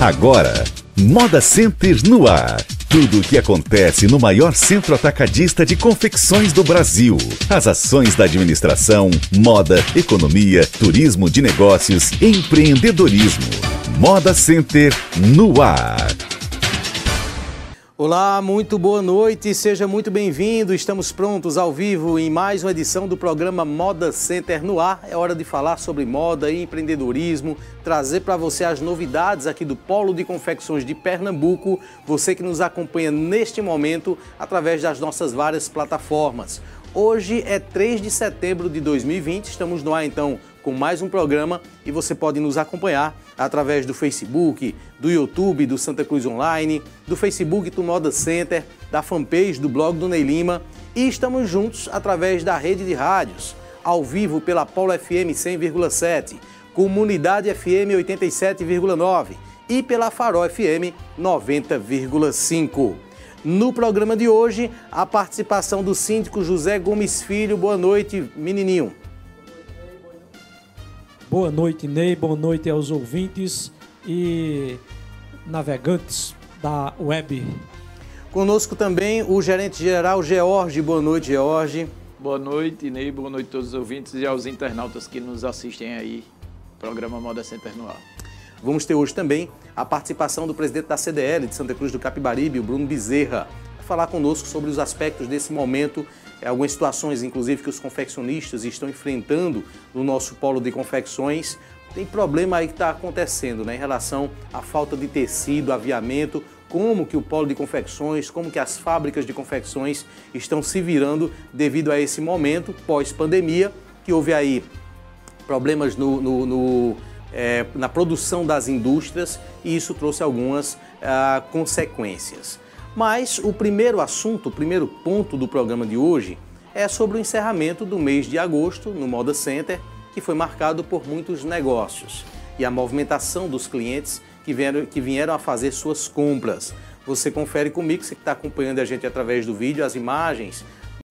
Agora, Moda Center no ar. Tudo o que acontece no maior centro atacadista de confecções do Brasil. As ações da administração, moda, economia, turismo de negócios, empreendedorismo. Moda Center no ar. Olá, muito boa noite, seja muito bem-vindo. Estamos prontos ao vivo em mais uma edição do programa Moda Center no ar. É hora de falar sobre moda e empreendedorismo, trazer para você as novidades aqui do Polo de Confecções de Pernambuco, você que nos acompanha neste momento através das nossas várias plataformas. Hoje é 3 de setembro de 2020, estamos no ar então com mais um programa e você pode nos acompanhar através do Facebook, do YouTube do Santa Cruz Online, do Facebook do Moda Center, da fanpage do blog do Ney Lima e estamos juntos através da rede de rádios, ao vivo pela Polo FM 100,7, Comunidade FM 87,9 e pela Farol FM 90,5. No programa de hoje, a participação do síndico José Gomes Filho. Boa noite, menininho. Boa noite, Ney. Boa noite aos ouvintes e navegantes da web. Conosco também o gerente-geral George. Boa noite, George. Boa noite, Ney. Boa noite a todos os ouvintes e aos internautas que nos assistem aí. Programa Moda Center no ar. Vamos ter hoje também a participação do presidente da CDL de Santa Cruz do Capibaribe, o Bruno Bezerra, para falar conosco sobre os aspectos desse momento algumas situações, inclusive, que os confeccionistas estão enfrentando no nosso polo de confecções. Tem problema aí que está acontecendo né, em relação à falta de tecido, aviamento, como que o polo de confecções, como que as fábricas de confecções estão se virando devido a esse momento pós-pandemia, que houve aí problemas no, no, no é, na produção das indústrias e isso trouxe algumas ah, consequências. Mas o primeiro assunto, o primeiro ponto do programa de hoje é sobre o encerramento do mês de agosto no Moda Center, que foi marcado por muitos negócios e a movimentação dos clientes que vieram, que vieram a fazer suas compras. Você confere comigo, você que está acompanhando a gente através do vídeo, as imagens,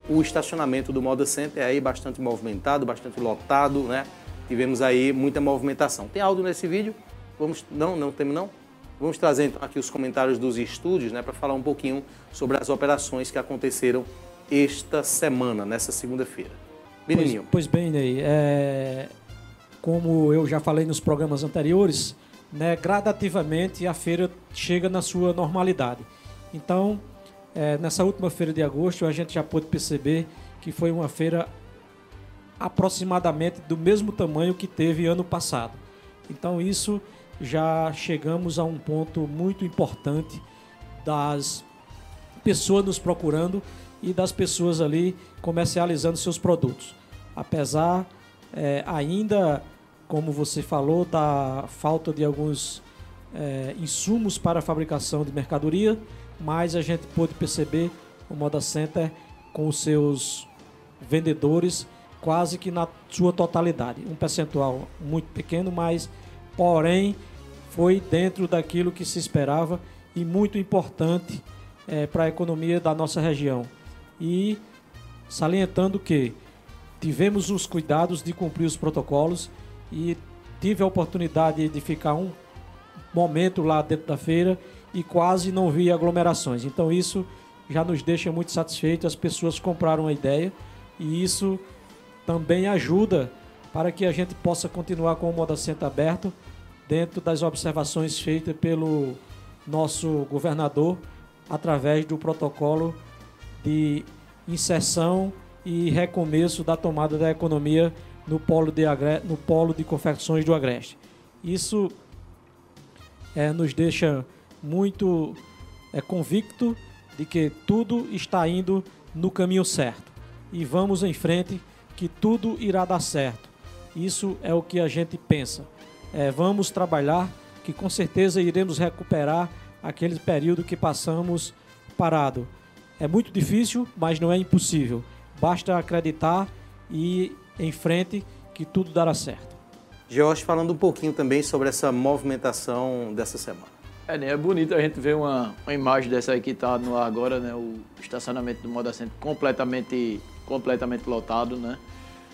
o estacionamento do Moda Center é aí bastante movimentado, bastante lotado, né? Tivemos aí muita movimentação. Tem áudio nesse vídeo? Vamos, não, não temos não? Vamos trazer então aqui os comentários dos estúdios, né, para falar um pouquinho sobre as operações que aconteceram esta semana, nessa segunda-feira. Menininho. Pois, pois bem, Ney, é, como eu já falei nos programas anteriores, né, gradativamente a feira chega na sua normalidade. Então, é, nessa última feira de agosto, a gente já pôde perceber que foi uma feira aproximadamente do mesmo tamanho que teve ano passado. Então, isso já chegamos a um ponto muito importante das pessoas nos procurando e das pessoas ali comercializando seus produtos. Apesar é, ainda, como você falou, da falta de alguns é, insumos para a fabricação de mercadoria, mas a gente pôde perceber o Moda Center com seus vendedores quase que na sua totalidade. Um percentual muito pequeno, mas porém foi dentro daquilo que se esperava e muito importante é, para a economia da nossa região. E salientando que tivemos os cuidados de cumprir os protocolos e tive a oportunidade de ficar um momento lá dentro da feira e quase não vi aglomerações. Então isso já nos deixa muito satisfeitos, as pessoas compraram a ideia e isso também ajuda para que a gente possa continuar com o Moda Centro aberto dentro das observações feitas pelo nosso governador através do protocolo de inserção e recomeço da tomada da economia no polo de, no polo de confecções do Agreste. Isso é, nos deixa muito é, convicto de que tudo está indo no caminho certo e vamos em frente que tudo irá dar certo. Isso é o que a gente pensa é, vamos trabalhar, que com certeza iremos recuperar aquele período que passamos parado. É muito difícil, mas não é impossível. Basta acreditar e ir em frente que tudo dará certo. Jorge, falando um pouquinho também sobre essa movimentação dessa semana. É, né? é bonito a gente ver uma, uma imagem dessa aí que está no ar agora, né? O estacionamento do Moda Center completamente, completamente lotado, né?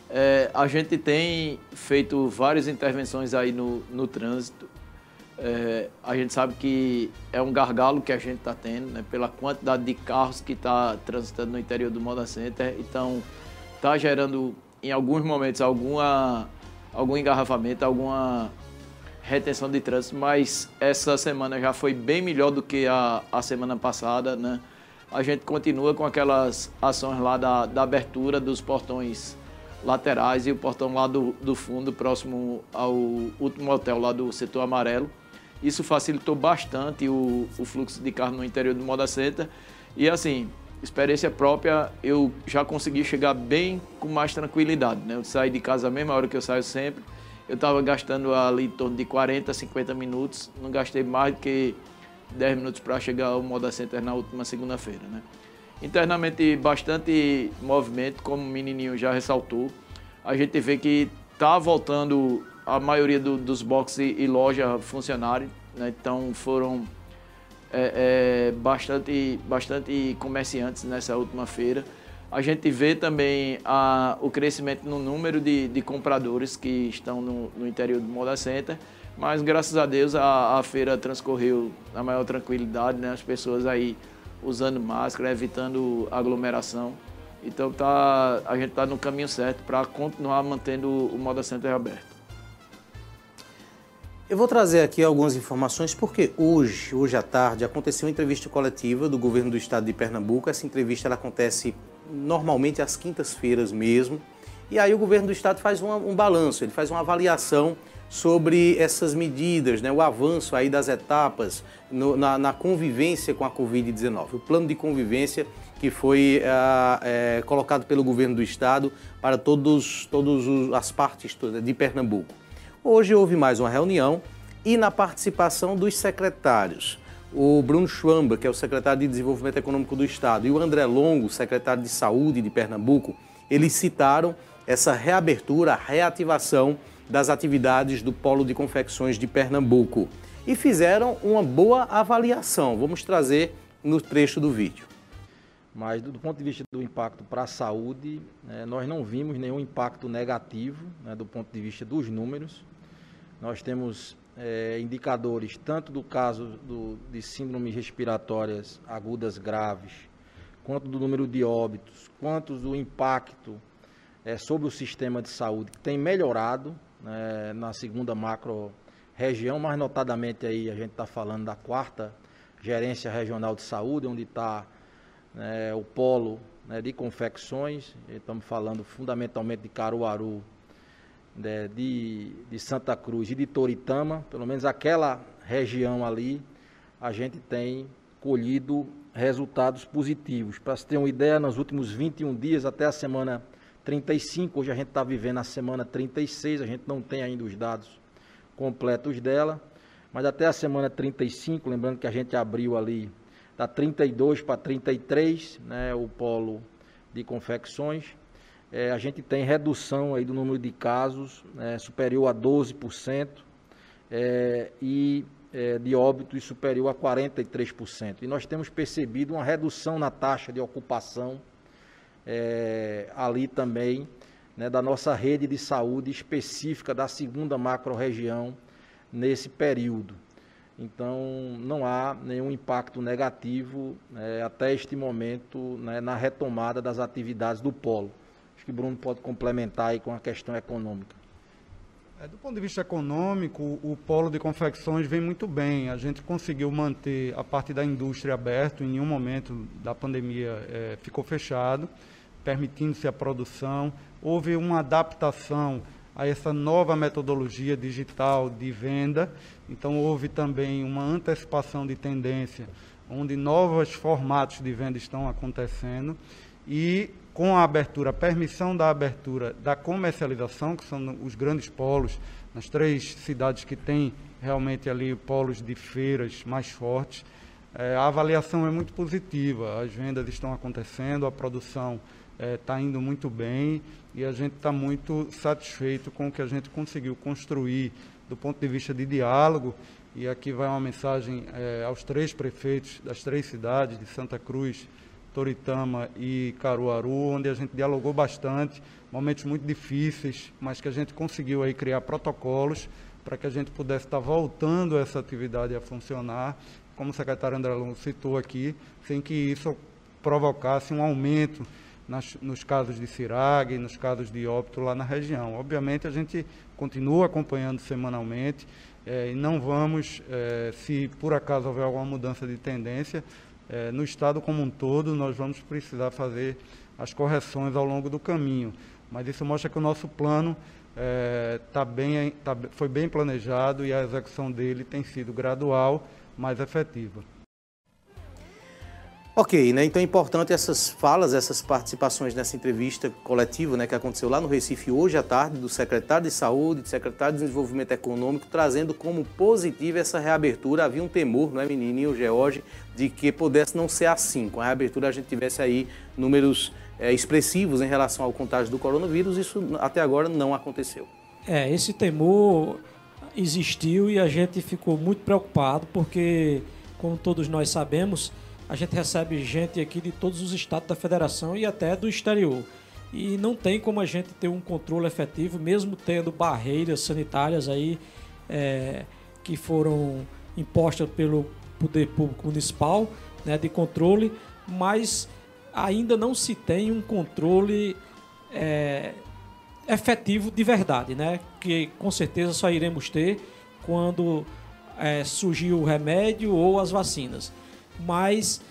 É, a gente tem feito várias intervenções aí no, no trânsito. É, a gente sabe que é um gargalo que a gente está tendo, né, pela quantidade de carros que está transitando no interior do Moda Center. Então, está gerando, em alguns momentos, alguma, algum engarrafamento, alguma retenção de trânsito, mas essa semana já foi bem melhor do que a, a semana passada. Né? A gente continua com aquelas ações lá da, da abertura dos portões laterais e o portão lá do, do fundo, próximo ao último hotel lá do setor amarelo. Isso facilitou bastante o, o fluxo de carro no interior do Moda Center. E assim, experiência própria, eu já consegui chegar bem com mais tranquilidade. Né? Eu saí de casa a mesma hora que eu saio sempre. Eu estava gastando ali em torno de 40, 50 minutos. Não gastei mais do que 10 minutos para chegar ao Moda Center na última segunda-feira. Né? Internamente, bastante movimento, como o menininho já ressaltou. A gente vê que está voltando a maioria do, dos boxes e, loja funcionarem, né? então foram é, é, bastante, bastante comerciantes nessa última feira. A gente vê também a, o crescimento no número de, de compradores que estão no, no, interior do Moda Center, mas graças a Deus a, a feira transcorreu na maior tranquilidade, né? as pessoas aí usando máscara, evitando aglomeração. Então tá, a gente está no caminho certo para continuar mantendo o Moda Center aberto. Eu vou trazer aqui algumas informações porque hoje, hoje à tarde, aconteceu uma entrevista coletiva do governo do estado de Pernambuco. Essa entrevista ela acontece normalmente às quintas-feiras mesmo. E aí o governo do estado faz um, um balanço, ele faz uma avaliação sobre essas medidas, né, o avanço aí das etapas no, na, na, convivência com a Covid-19. O plano de convivência que foi é, colocado pelo governo do estado para todas todos, as partes de Pernambuco. Hoje houve mais uma reunião e na participação dos secretários, o Bruno Schwamba, que é o secretário de Desenvolvimento Econômico do Estado, e o André Longo, secretário de Saúde de Pernambuco, eles citaram essa reabertura, reativação das atividades do Polo de Confecções de Pernambuco e fizeram uma boa avaliação. Vamos trazer no trecho do vídeo. Mas do, ponto de vista do impacto para a saúde, né, nós não vimos nenhum impacto negativo né, do ponto de vista dos números. Nós temos é, indicadores tanto do caso do, de síndromes respiratórias agudas graves, quanto do número de óbitos, quanto do impacto é, sobre o sistema de saúde, que tem melhorado né, na segunda macro região, mais notadamente aí a gente está falando da quarta gerência regional de saúde, onde está né, o polo né, de confecções, estamos falando fundamentalmente de Caruaru, né, de, de Santa Cruz e de Toritama, pelo menos aquela região ali, a gente tem colhido resultados positivos. Para se ter uma ideia, nos últimos 21 dias, até a semana 35, hoje a gente está vivendo a semana 36, a gente não tem ainda os dados completos dela, mas até a semana 35, lembrando que a gente abriu ali da 32 para 33, né, o polo de confecções, é, a gente tem redução aí do número de casos né, superior a 12% é, e é, de óbitos superior a 43%. E nós temos percebido uma redução na taxa de ocupação é, ali também né, da nossa rede de saúde específica da segunda macro-região nesse período. Então, não há nenhum impacto negativo né, até este momento né, na retomada das atividades do polo. Acho que o Bruno pode complementar aí com a questão econômica. É, do ponto de vista econômico, o polo de confecções vem muito bem. A gente conseguiu manter a parte da indústria aberta, em nenhum momento da pandemia é, ficou fechado, permitindo-se a produção. Houve uma adaptação a essa nova metodologia digital de venda. Então, houve também uma antecipação de tendência, onde novos formatos de venda estão acontecendo. E com a abertura, a permissão da abertura da comercialização, que são os grandes polos, nas três cidades que têm realmente ali polos de feiras mais fortes, é, a avaliação é muito positiva. As vendas estão acontecendo, a produção está é, indo muito bem e a gente está muito satisfeito com o que a gente conseguiu construir do ponto de vista de diálogo. E aqui vai uma mensagem é, aos três prefeitos das três cidades, de Santa Cruz, Toritama e Caruaru, onde a gente dialogou bastante, momentos muito difíceis, mas que a gente conseguiu aí criar protocolos para que a gente pudesse estar voltando essa atividade a funcionar, como o secretário André citou aqui, sem que isso provocasse um aumento nas, nos casos de CIRAG, nos casos de óbito lá na região. Obviamente, a gente continua acompanhando semanalmente é, e não vamos, é, se por acaso houver alguma mudança de tendência, é, no estado como um todo, nós vamos precisar fazer as correções ao longo do caminho. Mas isso mostra que o nosso plano tá bem, tá, foi bem planejado e a execução dele tem sido gradual, mas efetiva. Ok, né? Então é importante essas falas, essas participações nessa entrevista coletiva né, que aconteceu lá no Recife hoje à tarde, do secretário de Saúde, do secretário de Desenvolvimento Econômico, trazendo como positiva essa reabertura. Havia um temor, não é, menininho, George, de que pudesse não ser assim. Com a reabertura a gente tivesse aí números é, expressivos em relação ao contágio do coronavírus. Isso até agora não aconteceu. É, esse temor existiu e a gente ficou muito preocupado porque, como todos nós sabemos, a gente recebe gente aqui de todos os estados da federação e até do exterior. E não tem como a gente ter um controle efetivo, mesmo tendo barreiras sanitárias aí é, que foram impostas pelo poder público municipal né, de controle, mas ainda não se tem um controle é, efetivo de verdade, né? Que com certeza só iremos ter quando é, surgir o remédio ou as vacinas mas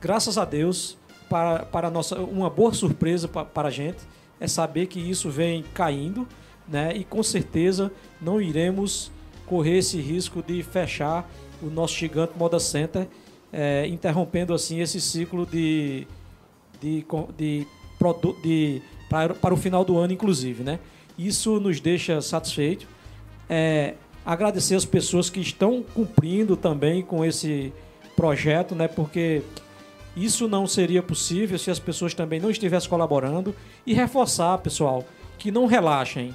graças a Deus, para, para nossa, uma boa surpresa para, para a gente é saber que isso vem caindo, né? E com certeza não iremos correr esse risco de fechar o nosso gigante Moda Center, é, interrompendo assim esse ciclo de, de, de, de, de para, para o final do ano, inclusive, né? Isso nos deixa satisfeitos. É, agradecer as pessoas que estão cumprindo também com esse projeto, né? Porque isso não seria possível se as pessoas também não estivessem colaborando e reforçar, pessoal, que não relaxem.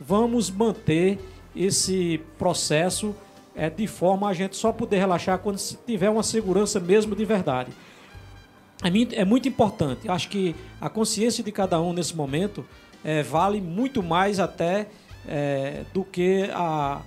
Vamos manter esse processo é, de forma a gente só poder relaxar quando tiver uma segurança mesmo de verdade. É, é muito importante. Acho que a consciência de cada um nesse momento é, vale muito mais até é, do que a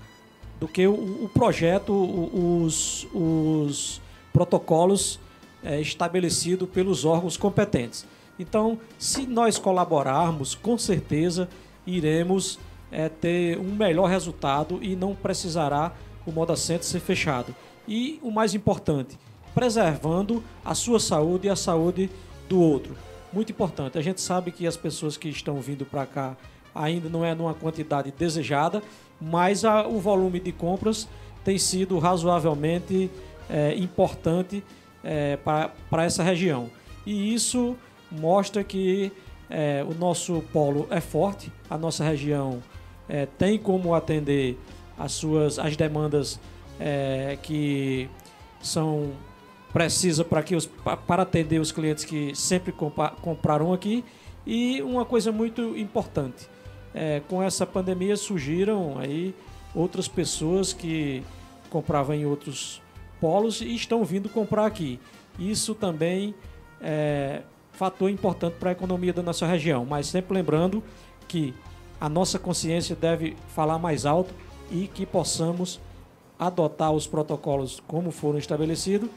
do que o, o projeto, os, os protocolos é, estabelecidos pelos órgãos competentes. Então, se nós colaborarmos, com certeza iremos é, ter um melhor resultado e não precisará o Moda Center ser fechado. E o mais importante, preservando a sua saúde e a saúde do outro. Muito importante. A gente sabe que as pessoas que estão vindo para cá ainda não é numa quantidade desejada, mas a, o volume de compras tem sido razoavelmente é, importante é, para essa região. E isso mostra que é, o nosso polo é forte, a nossa região é, tem como atender as suas as demandas é, que são precisas para que os, para atender os clientes que sempre compraram aqui e uma coisa muito importante é, com essa pandemia surgiram aí outras pessoas que compravam em outros polos e estão vindo comprar aqui. Isso também é fator importante para a economia da nossa região, mas sempre lembrando que a nossa consciência deve falar mais alto e que possamos adotar os protocolos como foram estabelecidos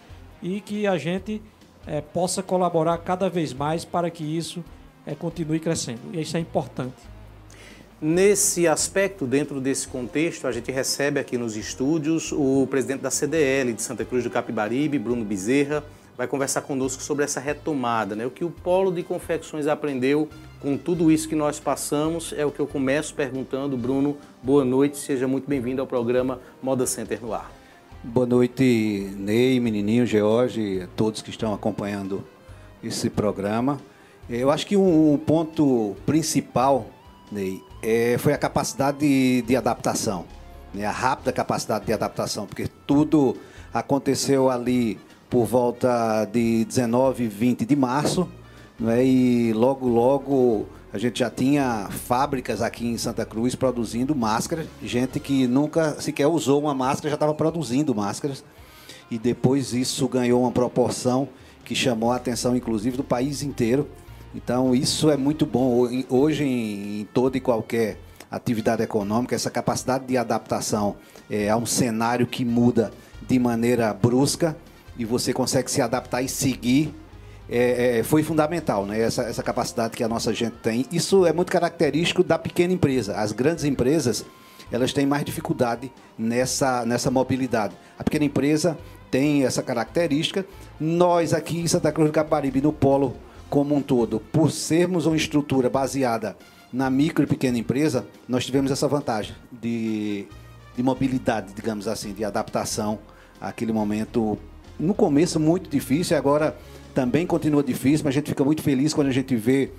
e que a gente é, possa colaborar cada vez mais para que isso é, continue crescendo. E isso é importante. Nesse aspecto, dentro desse contexto, a gente recebe aqui nos estúdios o presidente da CDL de Santa Cruz do Capibaribe, Bruno Bezerra, vai conversar conosco sobre essa retomada, né? O que o Polo de Confecções aprendeu com tudo isso que nós passamos é o que eu começo perguntando. Bruno, boa noite, seja muito bem-vindo ao programa Moda Center no Ar. Boa noite, Ney, menininho, George, todos que estão acompanhando esse programa. Eu acho que um ponto principal, Ney, é, foi a capacidade de, de adaptação, né? a rápida capacidade de adaptação, porque tudo aconteceu ali por volta de 19 e 20 de março, né? e logo, logo a gente já tinha fábricas aqui em Santa Cruz produzindo máscaras, gente que nunca sequer usou uma máscara já estava produzindo máscaras, e depois isso ganhou uma proporção que chamou a atenção, inclusive, do país inteiro. Então isso é muito bom. Hoje, em, toda e qualquer atividade econômica, essa capacidade de adaptação é, a um cenário que muda de maneira brusca e você consegue se adaptar e seguir é, é, foi fundamental, né? Essa, essa capacidade que a nossa gente tem. Isso é muito característico da pequena empresa. As grandes empresas elas têm mais dificuldade nessa, nessa mobilidade. A pequena empresa tem essa característica. Nós aqui em Santa Cruz do Caparibe, no polo como um todo, por sermos uma estrutura baseada na micro e pequena empresa, nós tivemos essa vantagem de, de mobilidade, digamos assim, de adaptação àquele momento, no começo muito difícil, agora também continua difícil, mas a gente fica muito feliz quando a gente vê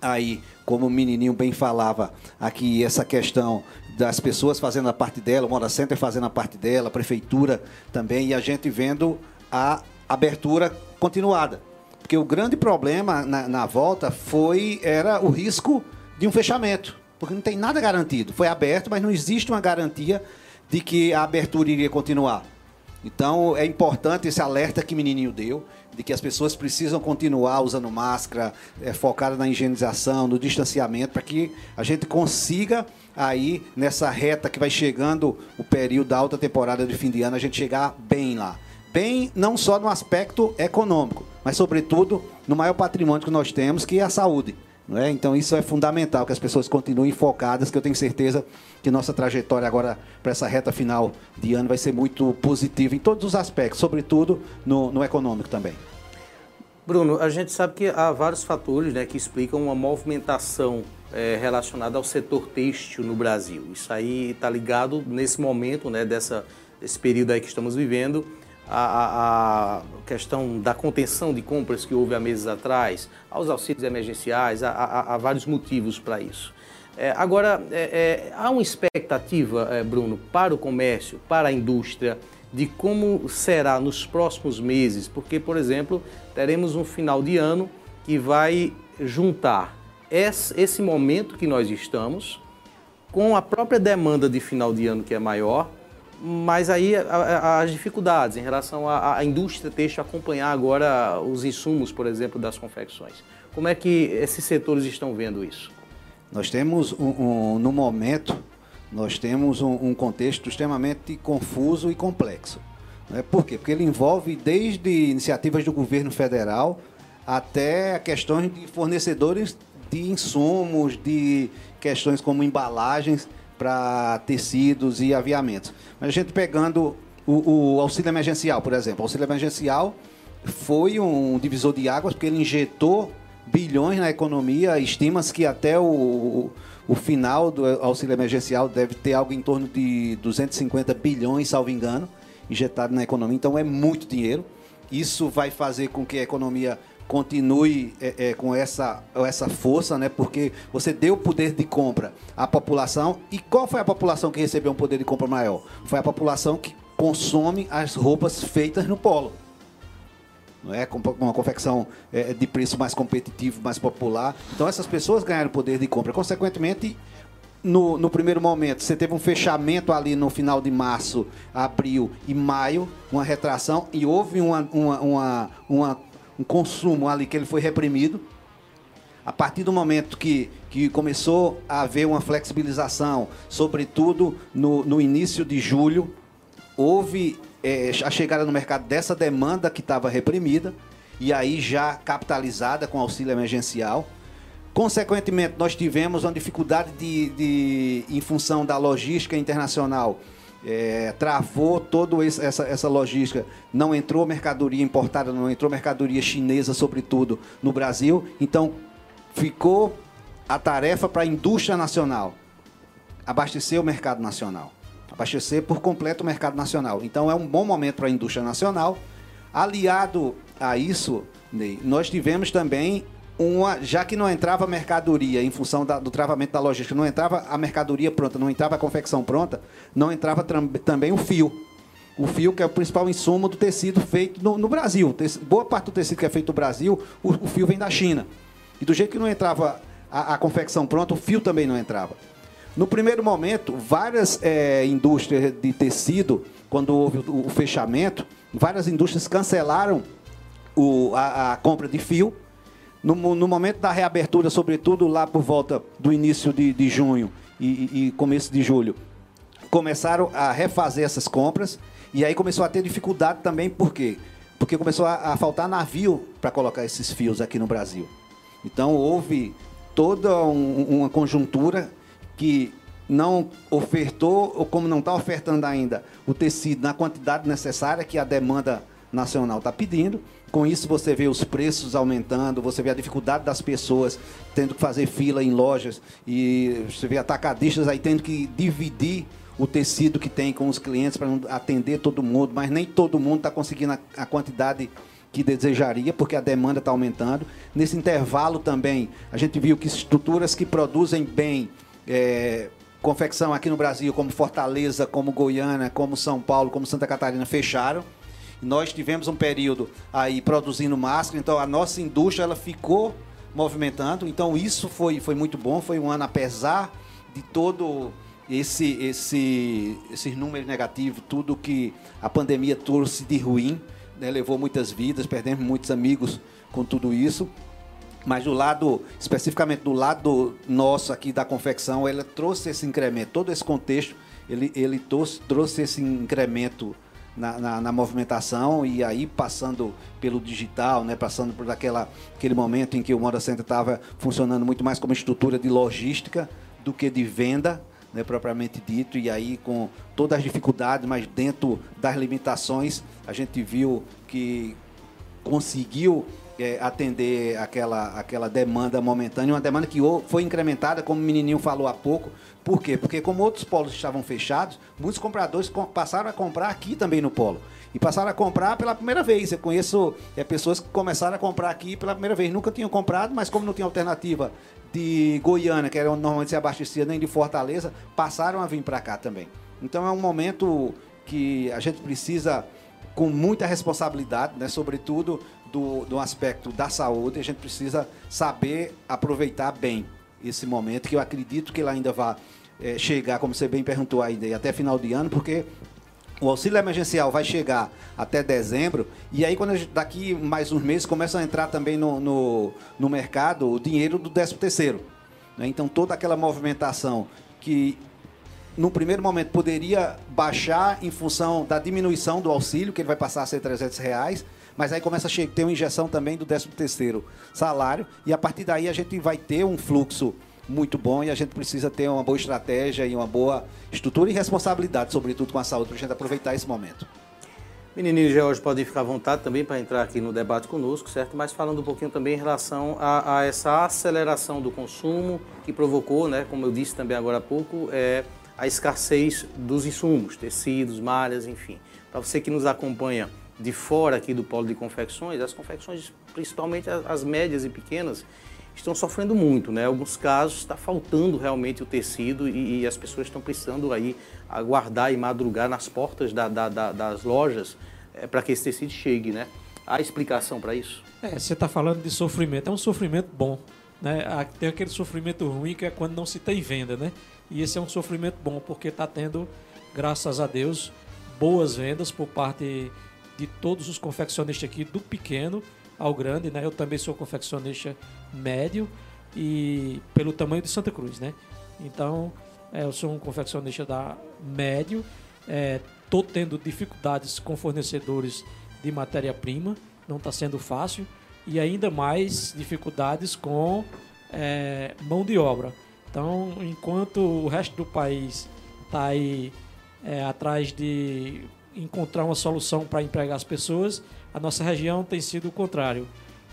aí, como o menininho bem falava, aqui essa questão das pessoas fazendo a parte dela, o Moda Center fazendo a parte dela, a prefeitura também, e a gente vendo a abertura continuada. Porque o grande problema na, na volta foi era o risco de um fechamento, porque não tem nada garantido. Foi aberto, mas não existe uma garantia de que a abertura iria continuar. Então é importante esse alerta que o menininho deu de que as pessoas precisam continuar usando máscara, é, focada na higienização, no distanciamento, para que a gente consiga aí nessa reta que vai chegando o período da alta temporada de fim de ano, a gente chegar bem lá. Bem, não só no aspecto econômico, mas sobretudo no maior patrimônio que nós temos, que é a saúde. É? Então isso é fundamental, que as pessoas continuem focadas, que eu tenho certeza que nossa trajetória agora para essa reta final de ano vai ser muito positiva em todos os aspectos, sobretudo no, no econômico também. Bruno, a gente sabe que há vários fatores né, que explicam uma movimentação é, relacionada ao setor têxtil no Brasil. Isso aí está ligado nesse momento, né, dessa, desse período aí que estamos vivendo, a, questão da contenção de compras que houve há meses atrás, aos auxílios emergenciais, há, há vários motivos para isso. É, agora, é, é, há uma expectativa, é, Bruno, para o comércio, para a indústria, de como será nos próximos meses, porque, por exemplo, teremos um final de ano que vai juntar esse, esse momento que nós estamos com a própria demanda de final de ano que é maior, mas aí as dificuldades em relação à, indústria têxtil acompanhar agora os insumos, por exemplo, das confecções. Como é que esses setores estão vendo isso? Nós temos, um, um, no momento, nós temos um, um, contexto extremamente confuso e complexo. Né? Por quê? Porque ele envolve desde iniciativas do governo federal até questões de fornecedores de insumos, de questões como embalagens para tecidos e aviamentos. Mas a gente pegando o, o, auxílio emergencial, por exemplo. O auxílio emergencial foi um divisor de águas porque ele injetou bilhões na economia. Estima-se que até o, o final do auxílio emergencial deve ter algo em torno de 250 bilhões, salvo engano, injetado na economia. Então é muito dinheiro. Isso vai fazer com que a economia continue é, é, com essa, essa força, né? Porque você deu poder de compra à população. E qual foi a população que recebeu um poder de compra maior? Foi a população que consome as roupas feitas no polo. Não é? Com uma confecção é, de preço mais competitivo, mais popular. Então essas pessoas ganharam poder de compra. Consequentemente, no, no, primeiro momento, você teve um fechamento ali no final de março, abril e maio, uma retração, e houve uma, uma, uma, uma um consumo ali que ele foi reprimido. A partir do momento que, que começou a haver uma flexibilização, sobretudo no, no início de julho, houve é, a chegada no mercado dessa demanda que estava reprimida, e aí já capitalizada com auxílio emergencial. Consequentemente, nós tivemos uma dificuldade de, de em função da logística internacional é, travou toda essa, essa logística. Não entrou mercadoria importada, não entrou mercadoria chinesa, sobretudo, no Brasil. Então, ficou a tarefa para a indústria nacional abastecer o mercado nacional. Abastecer por completo o mercado nacional. Então, é um bom momento para a indústria nacional. Aliado a isso, nós tivemos também uma, já que não entrava mercadoria em função da, do travamento da logística, não entrava a mercadoria pronta, não entrava a confecção pronta, não entrava também o fio. O fio, que é o principal insumo do tecido feito no, no Brasil. Boa parte do tecido que é feito no Brasil, o, o fio vem da China. E do jeito que não entrava a, a, confecção pronta, o fio também não entrava. No primeiro momento, várias é, indústrias de tecido, quando houve o, o fechamento, várias indústrias cancelaram o, a, a compra de fio no, no, momento da reabertura, sobretudo lá por volta do início de, de junho e, e começo de julho, começaram a refazer essas compras e aí começou a ter dificuldade também, por quê? Porque começou a, a faltar navio para colocar esses fios aqui no Brasil. Então houve toda um, uma conjuntura que não ofertou, ou como não está ofertando ainda, o tecido na quantidade necessária que a demanda nacional está pedindo. Com isso, você vê os preços aumentando, você vê a dificuldade das pessoas tendo que fazer fila em lojas, e você vê atacadistas aí tendo que dividir o tecido que tem com os clientes para atender todo mundo, mas nem todo mundo está conseguindo a, quantidade que desejaria, porque a demanda está aumentando. Nesse intervalo também, a gente viu que estruturas que produzem bem é, confecção aqui no Brasil, como Fortaleza, como Goiânia, como São Paulo, como Santa Catarina, fecharam. Nós tivemos um período aí produzindo máscara, então a nossa indústria ela ficou movimentando. Então isso foi, foi muito bom, foi um ano apesar de todo esse esse esses números negativos, tudo que a pandemia trouxe de ruim, né, levou muitas vidas, perdemos muitos amigos com tudo isso. Mas do lado, especificamente do lado nosso aqui da confecção, ela trouxe esse incremento, todo esse contexto, ele, ele trouxe, trouxe esse incremento na, na, na, movimentação e aí passando pelo digital, né, passando por aquela, aquele momento em que o Moda Center estava funcionando muito mais como estrutura de logística do que de venda, né, propriamente dito, e aí com todas as dificuldades, mas dentro das limitações, a gente viu que conseguiu é, atender aquela, aquela demanda momentânea, uma demanda que foi incrementada, como o menininho falou há pouco. Por quê? Porque como outros polos estavam fechados, muitos compradores passaram a comprar aqui também no polo. E passaram a comprar pela primeira vez. Eu conheço é, pessoas que começaram a comprar aqui pela primeira vez. Nunca tinham comprado, mas como não tinha alternativa de Goiânia, que era onde normalmente se abastecia, nem de Fortaleza, passaram a vir para cá também. Então é um momento que a gente precisa com muita responsabilidade, né, sobretudo do, do aspecto da saúde, a gente precisa saber aproveitar bem esse momento, que eu acredito que ele ainda vai é, chegar, como você bem perguntou aí, até final de ano, porque o auxílio emergencial vai chegar até dezembro, e aí quando gente, daqui mais uns meses começa a entrar também no, no, no mercado o dinheiro do 13 terceiro. Né? Então toda aquela movimentação que no primeiro momento poderia baixar em função da diminuição do auxílio, que ele vai passar a ser 300 reais, mas aí começa a ter uma injeção também do 13 terceiro salário, e a partir daí a gente vai ter um fluxo muito bom e a gente precisa ter uma boa estratégia e uma boa estrutura e responsabilidade, sobretudo com a saúde, para a gente aproveitar esse momento. Menininho e George podem ficar à vontade também para entrar aqui no debate conosco, certo? Mas falando um pouquinho também em relação a, a, essa aceleração do consumo que provocou, né, como eu disse também agora há pouco, é, a escassez dos insumos, tecidos, malhas, enfim. Para você que nos acompanha de fora aqui do polo de confecções, as confecções, principalmente as médias e pequenas, estão sofrendo muito, né? Alguns casos está faltando realmente o tecido e, e, as pessoas estão precisando aí aguardar e madrugar nas portas da, da, da, das lojas é, para que esse tecido chegue, né? Há explicação para isso? É, você está falando de sofrimento, é um sofrimento bom, né? Tem aquele sofrimento ruim que é quando não se tem venda, né? E esse é um sofrimento bom porque está tendo, graças a Deus, boas vendas por parte de todos os confeccionistas aqui, do pequeno ao grande, né? Eu também sou confeccionista médio e pelo tamanho de Santa Cruz, né? Então, é, eu sou um confeccionista da médio, é, tendo dificuldades com fornecedores de matéria-prima, não está sendo fácil, e ainda mais dificuldades com é, mão de obra. Então, enquanto o resto do país está aí é, atrás de encontrar uma solução para empregar as pessoas, a nossa região tem sido o contrário.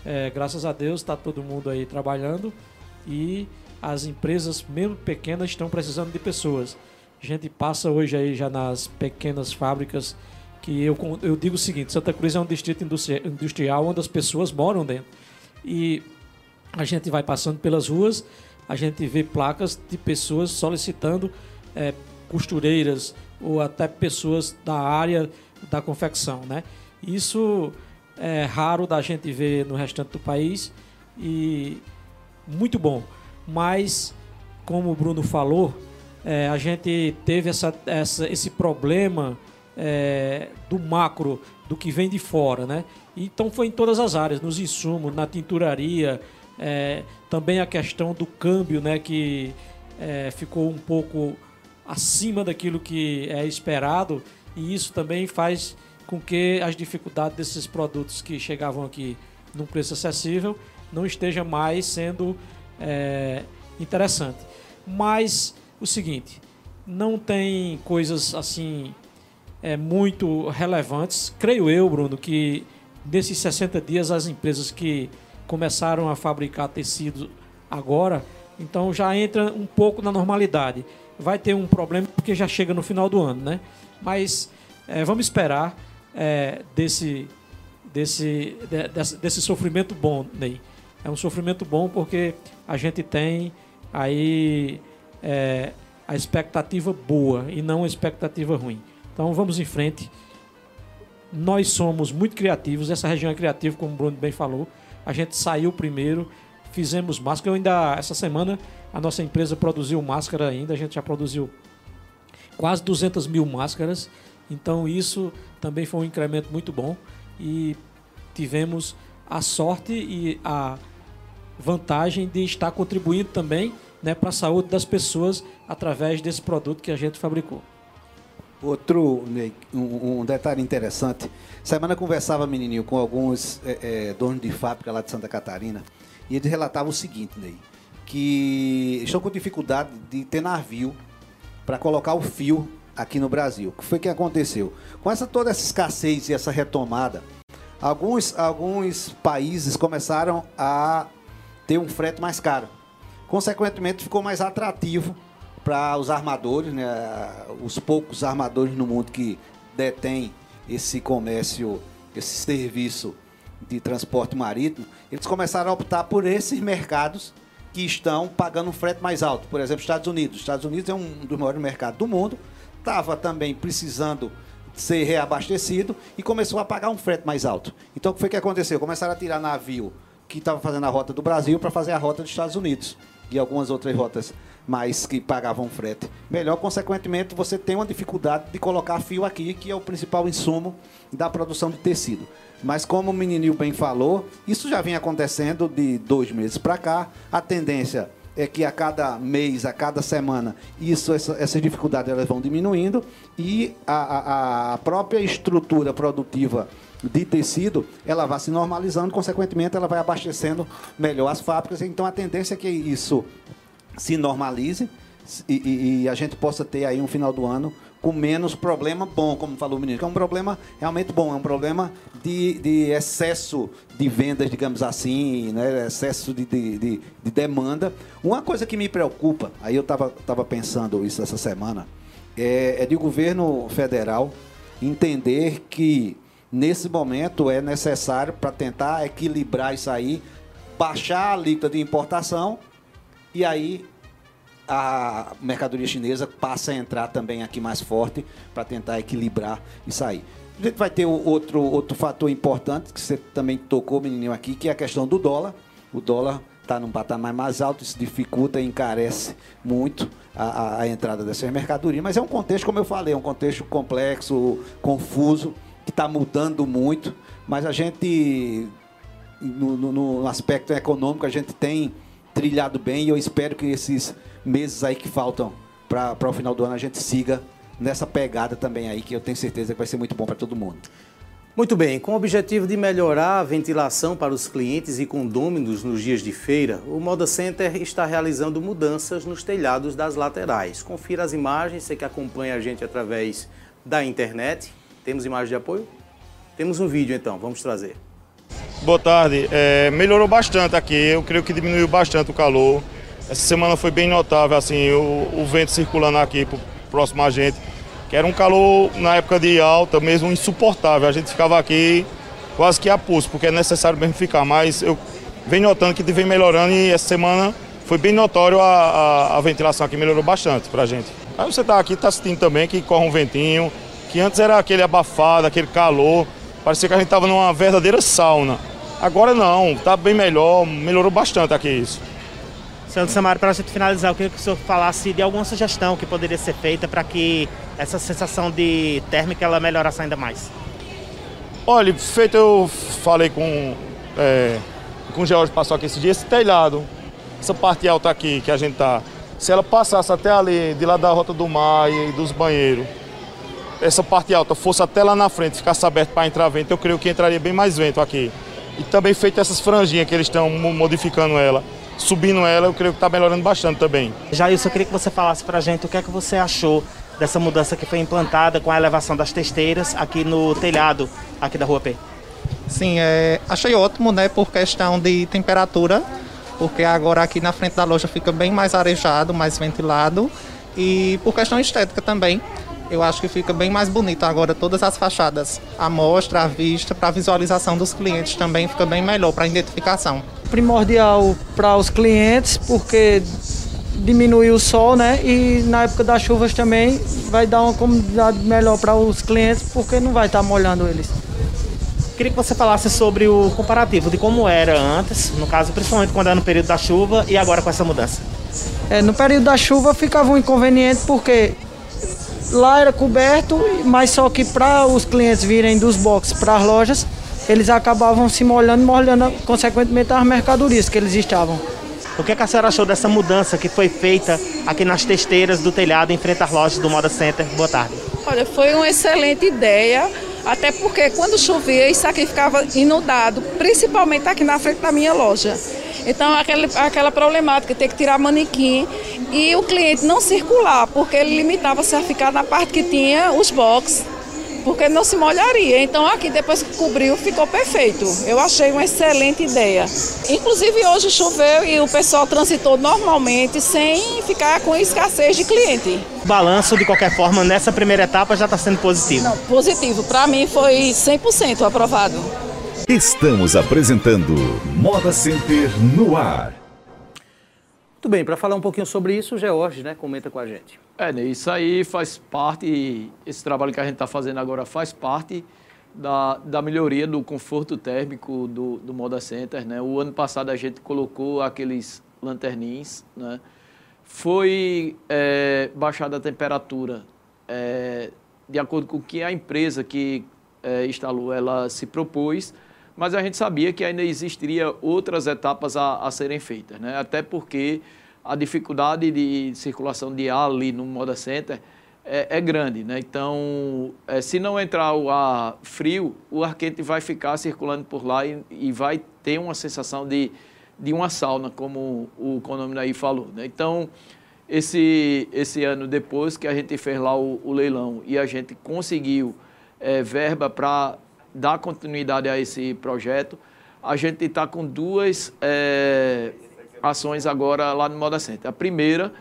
É, graças a Deus está todo mundo aí trabalhando e as empresas, mesmo pequenas, estão precisando de pessoas. A gente passa hoje aí já nas pequenas fábricas que eu, eu digo o seguinte, Santa Cruz é um distrito industrial onde as pessoas moram dentro. E a gente vai passando pelas ruas, a gente vê placas de pessoas solicitando é, costureiras, ou até pessoas da área da confecção, né? Isso é raro da gente ver no restante do país e muito bom. Mas, como o Bruno falou, é, a gente teve essa, essa, esse problema é, do macro, do que vem de fora, né? Então foi em todas as áreas, nos insumos, na tinturaria, é, também a questão do câmbio, né? Que é, ficou um pouco acima daquilo que é esperado e isso também faz com que as dificuldades desses produtos que chegavam aqui num preço acessível não esteja mais sendo é, interessante. Mas o seguinte, não tem coisas assim é, muito relevantes. Creio eu, Bruno, que nesses 60 dias as empresas que começaram a fabricar tecido agora, então já entra um pouco na normalidade. Vai ter um problema porque já chega no final do ano, né? Mas é, vamos esperar é, desse, desse, de, desse, desse sofrimento bom, Ney. É um sofrimento bom porque a gente tem aí é, a expectativa boa e não a expectativa ruim. Então vamos em frente. Nós somos muito criativos, essa região é criativa, como o Bruno bem falou. A gente saiu primeiro, fizemos máscara. Eu ainda, essa semana, a nossa empresa produziu máscara ainda, a gente já produziu quase 200 mil máscaras. Então isso também foi um incremento muito bom e tivemos a sorte e a vantagem de estar contribuindo também né, para a saúde das pessoas através desse produto que a gente fabricou. Outro um, um detalhe interessante. Semana conversava, menininho, com alguns é, é, donos de fábrica lá de Santa Catarina e eles relatavam o seguinte, Ney, que estão com dificuldade de ter navio para colocar o fio aqui no Brasil. O que foi que aconteceu? Com essa toda essa escassez e essa retomada, alguns, alguns países começaram a ter um frete mais caro. Consequentemente, ficou mais atrativo para os armadores, né, os poucos armadores no mundo que detêm esse comércio, esse serviço de transporte marítimo, eles começaram a optar por esses mercados que estão pagando um frete mais alto. Por exemplo, Estados Unidos. Estados Unidos é um dos maiores mercados do mundo, estava também precisando ser reabastecido e começou a pagar um frete mais alto. Então, o que foi que aconteceu? Começaram a tirar navio que estava fazendo a rota do Brasil para fazer a rota dos Estados Unidos e algumas outras rotas mais que pagavam frete. Melhor, consequentemente, você tem uma dificuldade de colocar fio aqui, que é o principal insumo da produção de tecido. Mas como o menininho bem falou, isso já vem acontecendo de dois meses para cá. A tendência é que a cada mês, a cada semana, isso, essa, essas dificuldades elas vão diminuindo e a, a, a própria estrutura produtiva de tecido, ela vai se normalizando, consequentemente ela vai abastecendo melhor as fábricas. Então a tendência é que isso se normalize e, e, e a gente possa ter aí um final do ano com menos problema bom, como falou o que é um problema realmente bom, é um problema de, de excesso de vendas, digamos assim, né? excesso de, de, de, de demanda. Uma coisa que me preocupa, aí eu estava tava pensando isso essa semana, é, é de governo federal entender que nesse momento é necessário para tentar equilibrar isso aí, baixar a alíquota de importação e aí a mercadoria chinesa passa a entrar também aqui mais forte para tentar equilibrar isso aí. A gente vai ter outro, outro fator importante que você também tocou, menininho, aqui, que é a questão do dólar. O dólar está num patamar mais alto, isso dificulta e encarece muito a, a, a entrada dessas mercadorias. Mas é um contexto, como eu falei, é um contexto complexo, confuso que está mudando muito, mas a gente, no, no, no, aspecto econômico, a gente tem trilhado bem e eu espero que esses meses aí que faltam para o final do ano a gente siga nessa pegada também aí, que eu tenho certeza que vai ser muito bom para todo mundo. Muito bem, com o objetivo de melhorar a ventilação para os clientes e condôminos nos dias de feira, o Moda Center está realizando mudanças nos telhados das laterais. Confira as imagens, você que acompanha a gente através da internet. Temos imagem de apoio? Temos um vídeo então, vamos trazer. Boa tarde. É, melhorou bastante aqui, eu creio que diminuiu bastante o calor. Essa semana foi bem notável, assim, o, o vento circulando aqui próximo a gente, que era um calor na época de alta mesmo insuportável. A gente ficava aqui quase que a pulso, porque é necessário mesmo ficar, mas eu venho notando que vem melhorando e essa semana foi bem notório a, a, a ventilação aqui, melhorou bastante pra gente. Aí você tá aqui, tá sentindo também que corre um ventinho, que antes era aquele abafado, aquele calor, parecia que a gente estava numa verdadeira sauna. Agora não, está bem melhor, melhorou bastante aqui isso. Senhor Samara, para a gente finalizar, eu queria que o senhor falasse de alguma sugestão que poderia ser feita para que essa sensação de térmica ela melhorasse ainda mais. Olha, feito eu falei com, é, com o George passou aqui esse dia, esse telhado, essa parte alta aqui que a gente está Se ela passasse até ali, de lá da Rota do Mar e dos banheiros, essa parte alta fosse até lá na frente, ficasse aberto para entrar vento, eu creio que entraria bem mais vento aqui. E também feito essas franjinhas que eles estão modificando ela, subindo ela, eu creio que está melhorando bastante também. Jailson, eu queria que você falasse para a gente o que é que você achou dessa mudança que foi implantada com a elevação das testeiras aqui no telhado aqui da Rua P. Sim, é, achei ótimo, né, por questão de temperatura, porque agora aqui na frente da loja fica bem mais arejado, mais ventilado, e por questão estética também, eu acho que fica bem mais bonito agora todas as fachadas, a mostra, a vista, para a visualização dos clientes também fica bem melhor para a identificação. Primordial para os clientes, porque diminui o sol, né? E na época das chuvas também vai dar uma comodidade melhor para os clientes, porque não vai estar molhando eles. Queria que você falasse sobre o comparativo de como era antes, no caso, principalmente quando era no período da chuva e agora com essa mudança. É, no período da chuva ficava um inconveniente porque lá era coberto, mas só que para os clientes virem dos boxes para as lojas, eles acabavam se molhando, molhando consequentemente as mercadorias que eles estavam. O que, é que a senhora achou dessa mudança que foi feita aqui nas testeiras do telhado em frente às lojas do Moda Center? Boa tarde. Olha, foi uma excelente ideia até porque quando chovia, isso aqui ficava inundado, principalmente aqui na frente da minha loja. Então, aquela, aquela problemática, ter que tirar manequim e o cliente não circular, porque ele limitava-se a ficar na parte que tinha os boxes porque não se molharia. Então aqui depois que cobriu ficou perfeito. Eu achei uma excelente ideia. Inclusive hoje choveu e o pessoal transitou normalmente sem ficar com escassez de cliente. O balanço de qualquer forma nessa primeira etapa já está sendo positivo. Não, positivo. Para mim foi 100% aprovado. Estamos apresentando Moda Center no ar. Muito bem, para falar um pouquinho sobre isso, o George né, comenta com a gente. É, né, isso aí faz parte, esse trabalho que a gente está fazendo agora faz parte da, da melhoria do conforto térmico do, do Moda Center. Né? O ano passado a gente colocou aqueles lanternins, né? foi é, baixada a temperatura é, de acordo com o que a empresa que é, instalou ela se propôs, mas a gente sabia que ainda existiria outras etapas a, a serem feitas, né? até porque a dificuldade de circulação de ar ali no Moda Center é, é grande. Né? Então, é, se não entrar o ar frio, o ar quente vai ficar circulando por lá e, e vai ter uma sensação de, de uma sauna, como o condomínio aí falou. Né? Então, esse, esse ano depois que a gente fez lá o, o leilão e a gente conseguiu é, verba para dar continuidade a esse projeto, a gente está com duas é, ações agora lá no Moda Center. A primeira,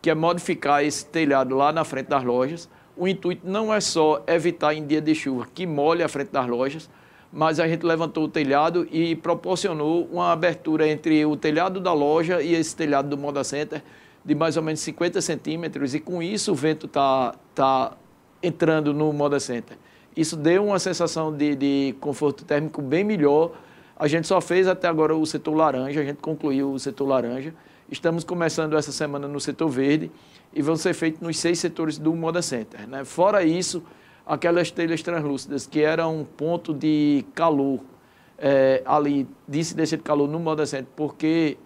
que é modificar esse telhado lá na frente das lojas. O intuito não é só evitar em dia de chuva que molhe a frente das lojas, mas a gente levantou o telhado e proporcionou uma abertura entre o telhado da loja e esse telhado do Moda Center de mais ou menos 50 centímetros e com isso o vento está tá entrando no Moda Center. Isso deu uma sensação de, de conforto térmico bem melhor. A gente só fez até agora o setor laranja, a gente concluiu o setor laranja. Estamos começando essa semana no setor verde e vão ser feitos nos seis setores do Moda Center. Né? Fora isso, aquelas telhas translúcidas que eram um ponto de calor é, ali, de incidência de calor no Moda Center, porque